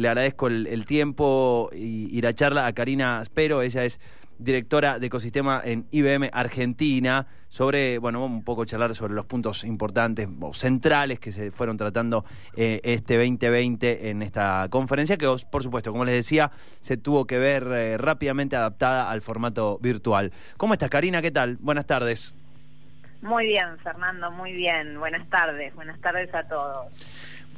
Le agradezco el, tiempo y, la charla a Karina Spero, ella es directora de ecosistema en IBM Argentina, sobre, bueno, un poco charlar sobre los puntos importantes o centrales que se fueron tratando eh, este 2020 en esta conferencia, que por supuesto, como les decía, se tuvo que ver eh, rápidamente adaptada al formato virtual. ¿Cómo estás, Karina? ¿Qué tal? Buenas tardes. Muy bien, Fernando, muy bien. Buenas tardes, buenas tardes a todos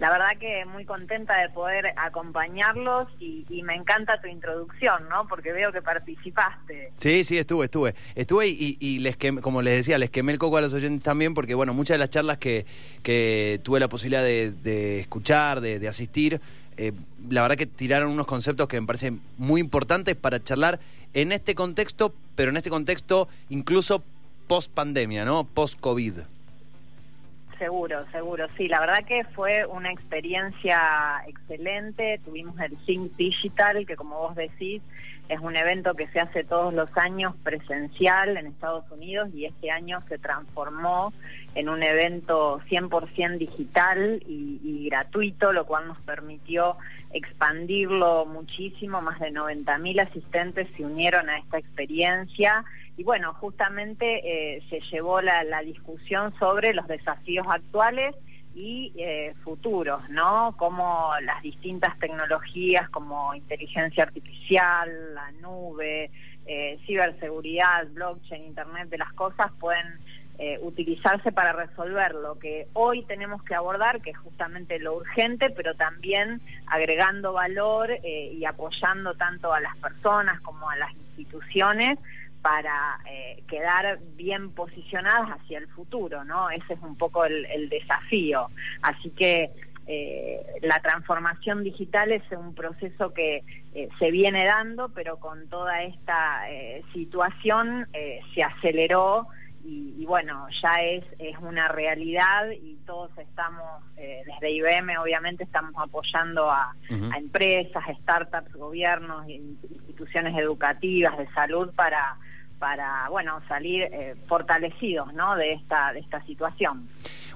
la verdad que muy contenta de poder acompañarlos y, me encanta tu introducción, ¿no? Porque veo que participaste. Sí, sí, estuve, estuve. Estuve y, les quemé, como les decía, les quemé el coco a los oyentes también porque, bueno, muchas de las charlas que, que tuve la posibilidad de, escuchar, de, asistir, eh, la verdad que tiraron unos conceptos que me parecen muy importantes para charlar en este contexto, pero en este contexto incluso post pandemia, ¿no? Post COVID. Seguro, seguro, sí, la verdad que fue una experiencia excelente, tuvimos el Think Digital, que como vos decís, es un evento que se hace todos los años presencial en Estados Unidos y este año se transformó en un evento 100% digital y, gratuito, lo cual nos permitió expandirlo muchísimo, más de 90.000 asistentes se unieron a esta experiencia y bueno, justamente eh, se llevó la, discusión sobre los desafíos actuales y eh, futuros, ¿no? Como las distintas tecnologías como inteligencia artificial, la nube, eh, ciberseguridad, blockchain, Internet de las cosas pueden utilizarse para resolver lo que hoy tenemos que abordar, que es justamente lo urgente, pero también agregando valor y apoyando tanto a las personas como a las instituciones para eh, quedar bien posicionadas hacia el futuro, ¿no? Ese es un poco el, desafío. Así que eh, la transformación digital es un proceso que eh, se viene dando, pero con toda esta situación se aceleró y, bueno, ya es, es una realidad y todos estamos, desde IBM obviamente estamos apoyando a, a empresas, startups, gobiernos, instituciones educativas, de salud para para bueno salir eh, fortalecidos ¿no? de esta de esta situación.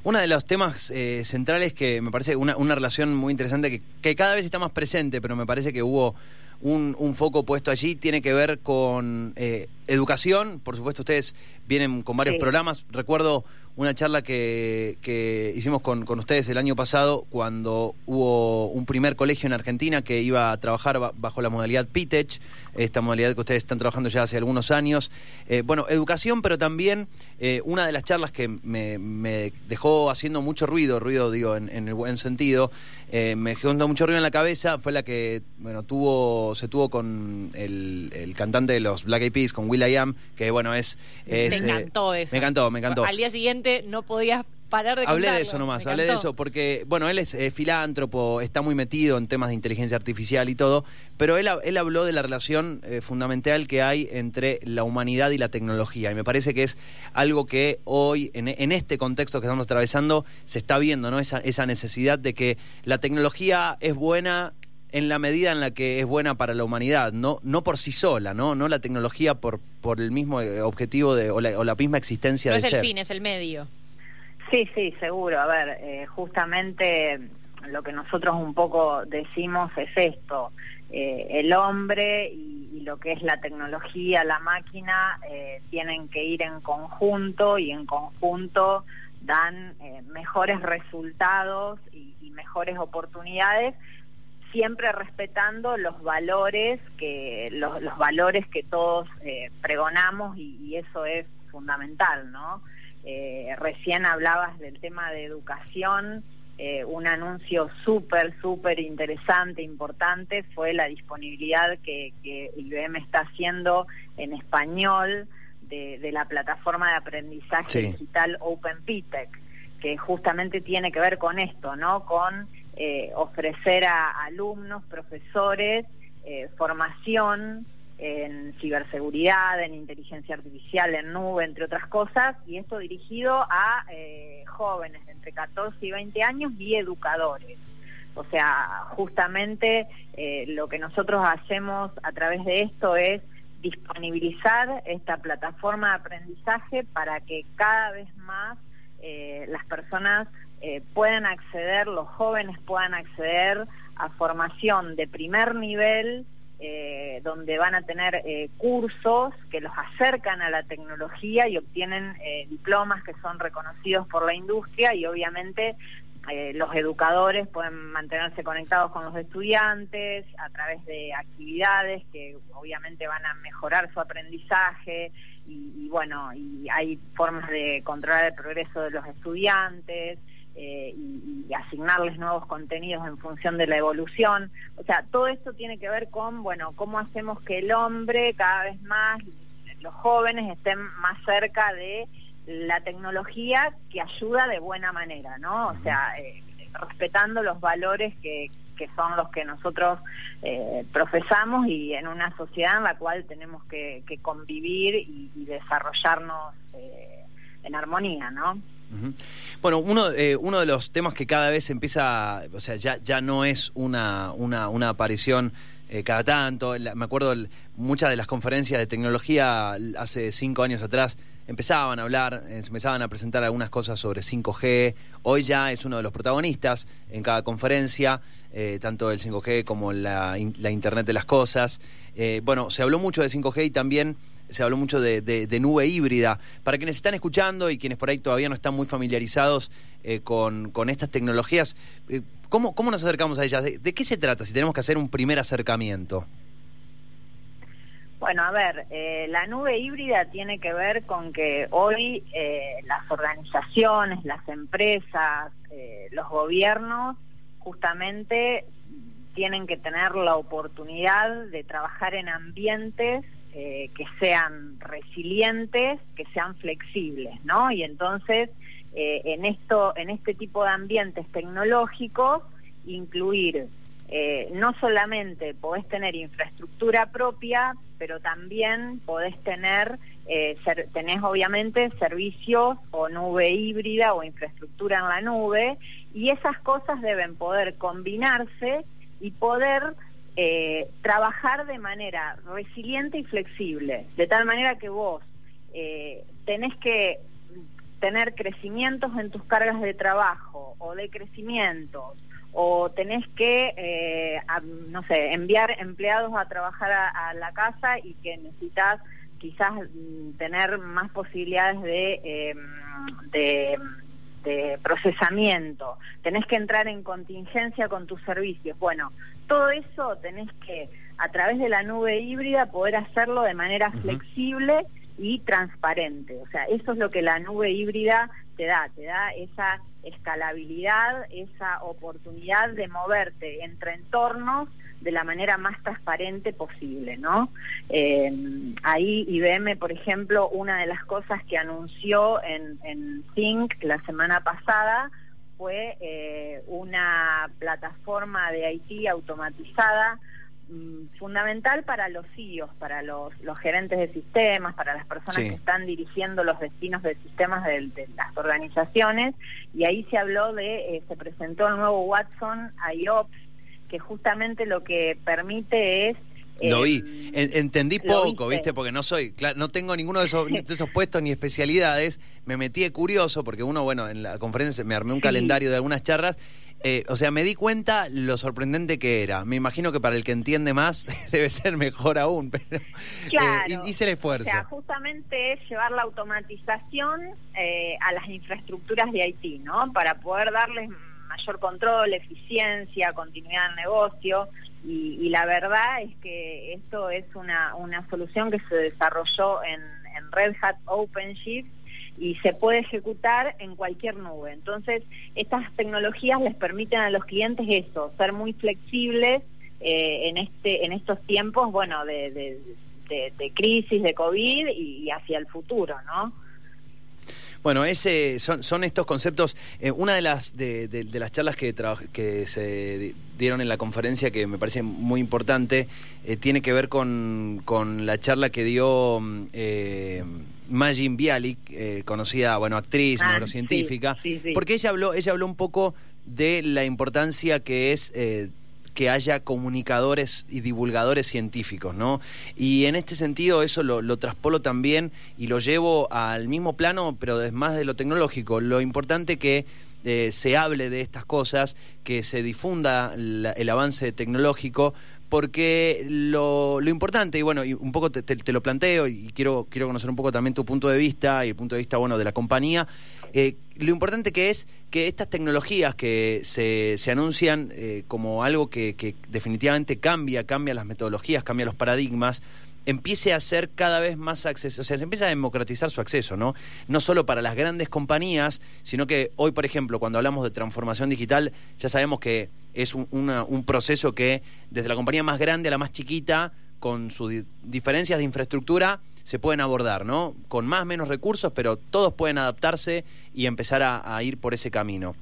Uno de los temas eh, centrales que me parece una, una relación muy interesante que, que, cada vez está más presente, pero me parece que hubo un, un foco puesto allí, tiene que ver con eh, educación. Por supuesto, ustedes vienen con varios programas. Recuerdo una charla que, que hicimos con, con, ustedes el año pasado cuando hubo un primer colegio en Argentina que iba a trabajar bajo la modalidad PITECH, esta modalidad que ustedes están trabajando ya hace algunos años. Eh, bueno, educación, pero también eh, una de las charlas que me, me, dejó haciendo mucho ruido, ruido digo en, en el buen sentido, eh, me dejó mucho ruido en la cabeza, fue la que bueno tuvo se tuvo con el, el cantante de los Black Eyed Peas, con Will I Am, que bueno es... me encantó eso. Me encantó, me encantó. Al día siguiente no podías parar de Hablé de eso nomás, hablé de eso porque, bueno, él es filántropo, está muy metido en temas de inteligencia artificial y todo, pero él, él habló de la relación eh, fundamental que hay entre la humanidad y la tecnología. Y me parece que es algo que hoy, en, en este contexto que estamos atravesando, se está viendo, ¿no? Esa, esa necesidad de que la tecnología es buena en la medida en la que es buena para la humanidad, no, no por sí sola, no, no la tecnología por, por el mismo eh, objetivo de, o, la, misma existencia no de es el fin, es el medio. Sí, sí, seguro. A ver, eh, justamente lo que nosotros un poco decimos es esto, eh, el hombre y, lo que es la tecnología, la máquina, tienen que ir en conjunto y en conjunto dan mejores resultados y, y mejores oportunidades siempre respetando los valores que los, valores que todos eh, pregonamos y, eso es fundamental, ¿no? Eh, recién hablabas del tema de educación, eh, un anuncio súper, súper interesante, importante, fue la disponibilidad que, IBM está haciendo en español de, la plataforma de aprendizaje digital Open que justamente tiene que ver con esto, ¿no? Con eh, ofrecer a alumnos, profesores, eh, formación en ciberseguridad, en inteligencia artificial, en nube, entre otras cosas, y esto dirigido a eh, jóvenes de entre 14 y 20 años y educadores. O sea, justamente lo que nosotros hacemos a través de esto es disponibilizar esta plataforma de aprendizaje para que cada vez más las personas eh, acceder, los jóvenes puedan acceder a formación de primer nivel, eh, donde van a tener eh, cursos que los acercan a la tecnología y obtienen eh, diplomas que son reconocidos por la industria y obviamente los educadores pueden mantenerse conectados con los estudiantes a través de actividades que obviamente van a mejorar su aprendizaje y bueno, y hay formas de controlar el progreso de los estudiantes. Eh, y, asignarles nuevos contenidos en función de la evolución. O sea, todo esto tiene que ver con, bueno, cómo hacemos que el hombre cada vez más, los jóvenes estén más cerca de la tecnología que ayuda de buena manera, ¿no? O sea, eh, respetando los valores que, que son los que nosotros eh, profesamos y en una sociedad en la cual tenemos que, convivir y, desarrollarnos en armonía, ¿no? Bueno, uno, eh, uno de los temas que cada vez empieza, o sea, ya, ya no es una, una, una aparición eh, cada tanto. me acuerdo muchas de las conferencias de tecnología hace cinco años atrás empezaban a hablar, eh, empezaban a presentar algunas cosas sobre 5G. Hoy ya es uno de los protagonistas en cada conferencia, tanto el 5G como la, la Internet de las Cosas. bueno, se habló mucho de 5G y también se habló mucho de, nube híbrida. Para quienes están escuchando y quienes por ahí todavía no están muy familiarizados eh, con, estas tecnologías, eh, ¿cómo, ¿cómo, nos acercamos a ellas? ¿De, qué se trata si tenemos que hacer un primer acercamiento? Bueno, a ver, eh, la nube híbrida tiene que ver con que hoy las organizaciones, las empresas, los gobiernos, justamente tienen que tener la oportunidad de trabajar en ambientes eh, que sean resilientes, que sean flexibles, ¿no? Y entonces, eh, en, esto, en este tipo de ambientes tecnológicos, incluir eh, no solamente podés tener infraestructura propia, pero también podés tener, tenés obviamente servicios o nube híbrida o infraestructura en la nube, y esas cosas deben poder combinarse y poder eh, trabajar de manera resiliente y flexible, de tal manera que vos eh, tenés que tener crecimientos en tus cargas de trabajo o de crecimientos o tenés que, eh, no sé, enviar empleados a trabajar a, la casa y que necesitas quizás mm, tener más posibilidades de, em, de de procesamiento, tenés que entrar en contingencia con tus servicios. Bueno, todo eso tenés que, a través de la nube híbrida, poder hacerlo de manera flexible y transparente. O sea, eso es lo que la nube híbrida te da, te da esa escalabilidad, esa oportunidad de moverte entre entornos de la manera más transparente posible, ¿no? Eh, ahí IBM, por ejemplo, una de las cosas que anunció en, en Think la semana pasada fue eh, una plataforma de IT automatizada mm, fundamental para los CEOs, para los, gerentes de sistemas, para las personas que están dirigiendo los destinos de sistemas de, las organizaciones, y ahí se habló de, eh, se presentó el nuevo Watson IOPS, que justamente lo que permite es lo vi, entendí poco, ¿viste? Porque no soy, no tengo ninguno de esos, esos puestos ni especialidades. Me metí de curioso porque uno, bueno, en la conferencia me armé un calendario de algunas charlas. Eh, o sea, me di cuenta lo sorprendente que era. Me imagino que para el que entiende más debe ser mejor aún, pero eh, hice el esfuerzo. O sea, justamente es llevar la automatización eh, a las infraestructuras de Haití, ¿no? Para poder darles mayor control, eficiencia, continuidad del negocio. Y, la verdad es que esto es una, una solución que se desarrolló en, Red Hat OpenShift y se puede ejecutar en cualquier nube. Entonces, estas tecnologías les permiten a los clientes eso, ser muy flexibles eh, en este en estos tiempos, bueno, de, de, de, crisis, de COVID y hacia el futuro, ¿no? Bueno, ese son, son estos conceptos. Eh, una de las de, de, las charlas que, que se dieron en la conferencia que me parece muy importante eh, tiene que ver con, con, la charla que dio eh, Majin Bialik, eh, conocida, bueno, actriz, ah, neurocientífica, porque ella habló, ella habló un poco de la importancia que es que haya comunicadores y divulgadores científicos, ¿no? Y en este sentido eso lo, lo traspolo también y lo llevo al mismo plano, pero más de lo tecnológico. Lo importante que eh, se hable de estas cosas, que se difunda el avance tecnológico, porque lo, importante, y bueno, y un poco te, lo planteo y quiero, quiero conocer un poco también tu punto de vista y el punto de vista, bueno, de la compañía, eh, lo importante que es que estas tecnologías que se, se anuncian eh, como algo que, definitivamente cambia, cambia las metodologías, cambia los paradigmas, empiece a ser cada vez más acceso, o sea, se empieza a democratizar su acceso, ¿no? No solo para las grandes compañías, sino que hoy, por ejemplo, cuando hablamos de transformación digital, ya sabemos que es un, un proceso que desde la compañía más grande a la más chiquita, con sus diferencias de infraestructura, se pueden abordar, ¿no? Con más o menos recursos, pero todos pueden adaptarse y empezar a ir por ese camino.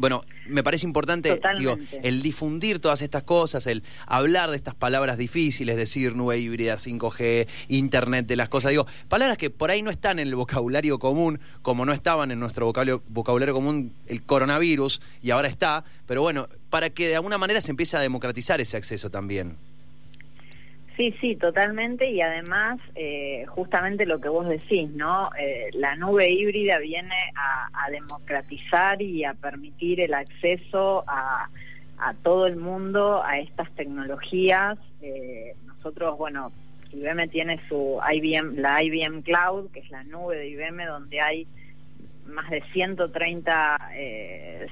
Bueno, me parece importante digo, el difundir todas estas cosas, el hablar de estas palabras difíciles, decir nube híbrida, 5G, Internet de las cosas, digo, palabras que por ahí no están en el vocabulario común, como no estaban en nuestro vocabulario, vocabulario común el coronavirus, y ahora está, pero bueno, para que de alguna manera se empiece a democratizar ese acceso también. Sí, sí, totalmente. Y además, eh, justamente lo que vos decís, ¿no? Eh, la nube híbrida viene a, democratizar y a permitir el acceso a, todo el mundo a estas tecnologías. Eh, nosotros, bueno, IBM tiene su IBM, la IBM Cloud, que es la nube de IBM, donde hay más de 130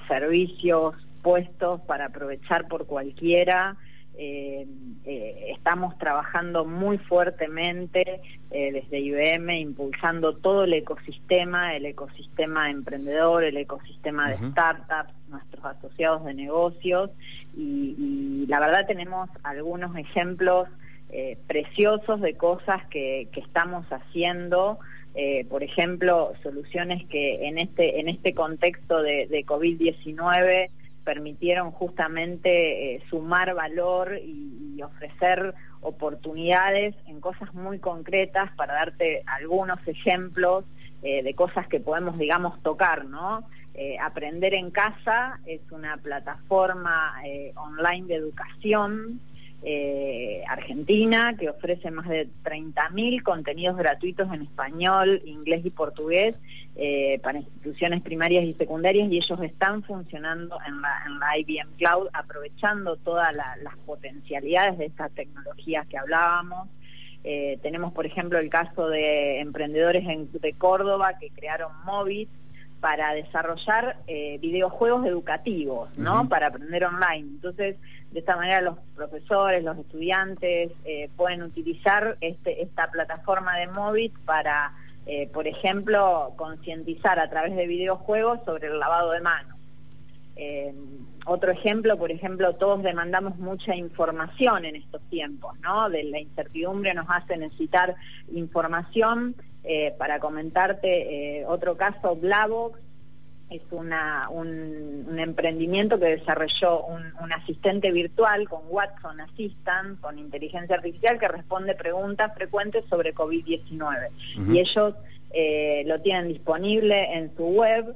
servicios puestos para aprovechar por cualquiera. Eh, eh, estamos trabajando muy fuertemente eh, desde IBM, impulsando todo el ecosistema, el ecosistema emprendedor, el ecosistema de startups, nuestros asociados de negocios, y, la verdad tenemos algunos ejemplos preciosos de cosas que, estamos haciendo. por ejemplo, soluciones que en este, en este contexto de, de COVID-19 permitieron justamente eh, sumar valor y, ofrecer oportunidades en cosas muy concretas para darte algunos ejemplos eh, de cosas que podemos, digamos, tocar, ¿no? Eh, Aprender en casa es una plataforma online de educación eh, Argentina, que ofrece más de 30.000 contenidos gratuitos en español, inglés y portugués eh, para instituciones primarias y secundarias y ellos están funcionando en la, IBM Cloud aprovechando todas las potencialidades de estas tecnologías que hablábamos. Eh, tenemos, por ejemplo, el caso de emprendedores de Córdoba que crearon Movit, para desarrollar eh, videojuegos educativos, ¿no? Para aprender online. Entonces, de esta manera los profesores, los estudiantes eh, pueden utilizar este, esta plataforma de Movit para, eh, por ejemplo, concientizar a través de videojuegos sobre el lavado de manos. otro ejemplo, por ejemplo, todos demandamos mucha información en estos tiempos, ¿no? De la incertidumbre nos hace necesitar información eh, para comentarte eh, otro caso, Blavox es una, un, emprendimiento que desarrolló un, asistente virtual con Watson Assistant, con inteligencia artificial, que responde preguntas frecuentes sobre COVID-19. Y ellos eh, lo tienen disponible en su web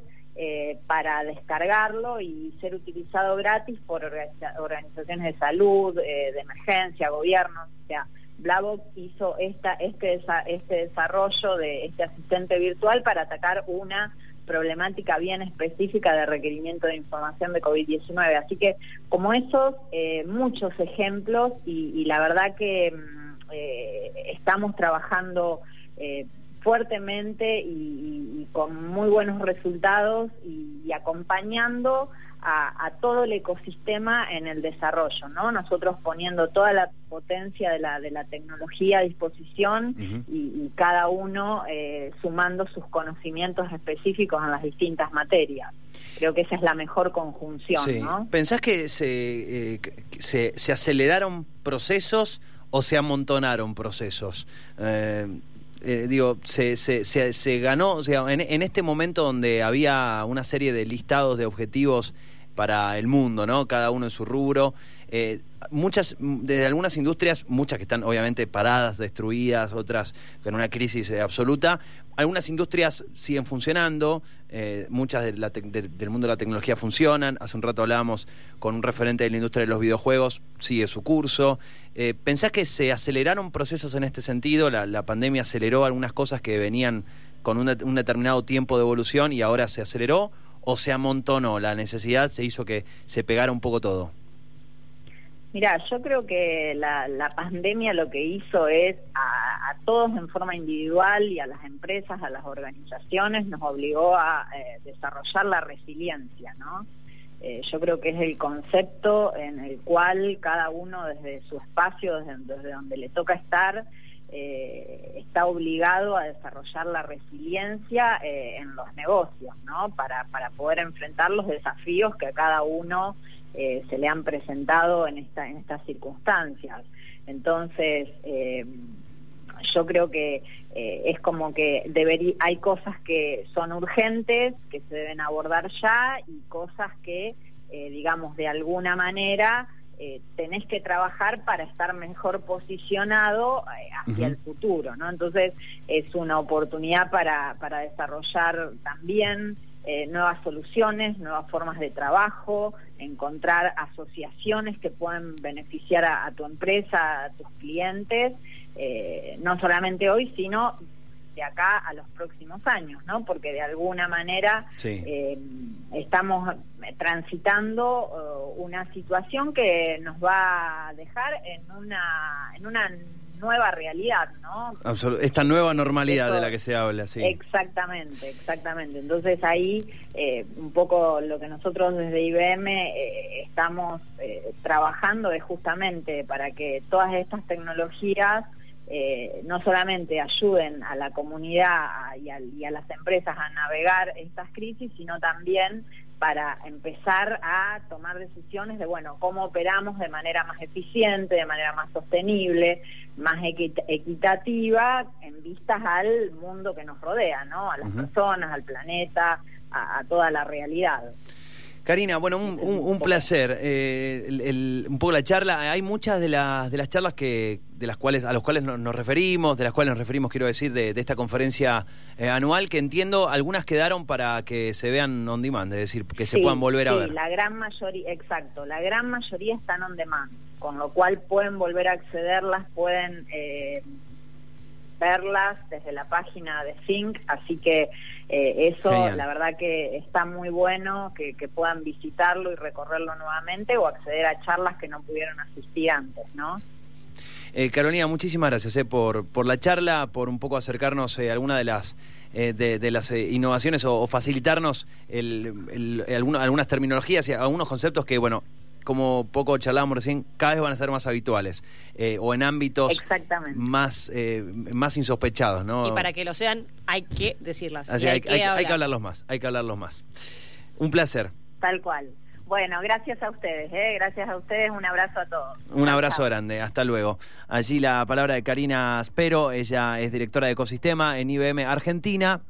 para descargarlo y ser utilizado gratis por organizaciones de salud, de emergencia, gobiernos, o sea, Blavox hizo esta, este, este desarrollo de este asistente virtual para atacar una problemática bien específica de requerimiento de información de COVID-19. Así que como esos, eh, muchos ejemplos y, la verdad que mm, eh, estamos trabajando eh, fuertemente y, con muy buenos resultados y acompañando a, todo el ecosistema en el desarrollo, ¿no? Nosotros poniendo toda la potencia de la, de la tecnología a disposición y, cada uno eh, sumando sus conocimientos específicos en las distintas materias. Creo que esa es la mejor conjunción, ¿no? ¿Pensás que se, eh, se, se, aceleraron procesos o se amontonaron procesos? Eh, digo, se, se, se, ganó, o sea, en, en, este momento donde había una serie de listados de objetivos para el mundo, ¿no? Cada uno en su rubro. Eh, muchas, desde algunas industrias, muchas que están obviamente paradas, destruidas, otras con una crisis eh, absoluta. Algunas industrias siguen funcionando, eh, muchas del mundo de la tecnología funcionan. Hace un rato hablábamos con un referente de la industria de los videojuegos, sigue su curso. ¿Pensás que se aceleraron procesos en este sentido? La, pandemia aceleró algunas cosas que venían con un determinado tiempo de evolución y ahora se aceleró o se amontonó la necesidad, se hizo que se pegara un poco todo? Mira, yo creo que la, pandemia lo que hizo es a, todos en forma individual y a las empresas, a las organizaciones, nos obligó a eh, desarrollar la resiliencia, ¿no? Eh, yo creo que es el concepto en el cual cada uno desde su espacio, desde, donde le toca estar, eh, está obligado a desarrollar la resiliencia en los negocios, ¿no? Para, para poder enfrentar los desafíos que cada uno eh, se le han presentado en, esta, en estas circunstancias. Entonces, eh, yo creo que eh, es como que debería, hay cosas que son urgentes, que se deben abordar ya, y cosas que, digamos, de alguna manera tenés que trabajar para estar mejor posicionado hacia el futuro, ¿no? Entonces, es una oportunidad para, para desarrollar también eh, nuevas soluciones, nuevas formas de trabajo, encontrar asociaciones que puedan beneficiar a, tu empresa, a tus clientes, eh, no solamente hoy, sino de acá a los próximos años, ¿no? Porque de alguna manera eh, estamos transitando una situación que nos va a dejar en una en una nueva realidad, ¿no? esta nueva normalidad de la que se habla, sí. Exactamente, exactamente. Entonces ahí eh, un poco lo que nosotros desde IBM eh, estamos eh, trabajando es justamente para que todas estas tecnologías no solamente ayuden a la comunidad y a, las empresas a navegar estas crisis, sino también para empezar a tomar decisiones de, bueno, cómo operamos de manera más eficiente, de manera más sostenible, más equitativa, en vistas al mundo que nos rodea, ¿no? A las personas, al planeta, a toda la realidad. Karina, bueno, un, placer. Eh, un poco la charla. Hay muchas de las de las charlas que de las cuales a los cuales nos, referimos, de las cuales nos referimos, quiero decir, de, esta conferencia eh, anual que entiendo algunas quedaron para que se vean on demand, es decir, que se puedan volver a ver. la gran mayoría, exacto, la gran mayoría están on demand, con lo cual pueden volver a accederlas, pueden eh, verlas desde la página de Think, así que eh, eso la verdad que está muy bueno que, puedan visitarlo y recorrerlo nuevamente o acceder a charlas que no pudieron asistir antes, ¿no? Eh, Carolina, muchísimas gracias eh, por, por la charla, por un poco acercarnos a alguna de las de, las innovaciones o, facilitarnos algunas terminologías y algunos conceptos que, bueno, como poco charlábamos recién, cada vez van a ser más habituales eh, o en ámbitos más eh, más insospechados, ¿no? Y para que lo sean hay que decirlas. hay, que hablarlos más, hay que hablarlos más. Un placer. Tal cual. Bueno, gracias a ustedes, ¿eh? gracias a ustedes, un abrazo a todos. Un abrazo grande, hasta luego. Allí la palabra de Karina Spero, ella es directora de ecosistema en IBM Argentina.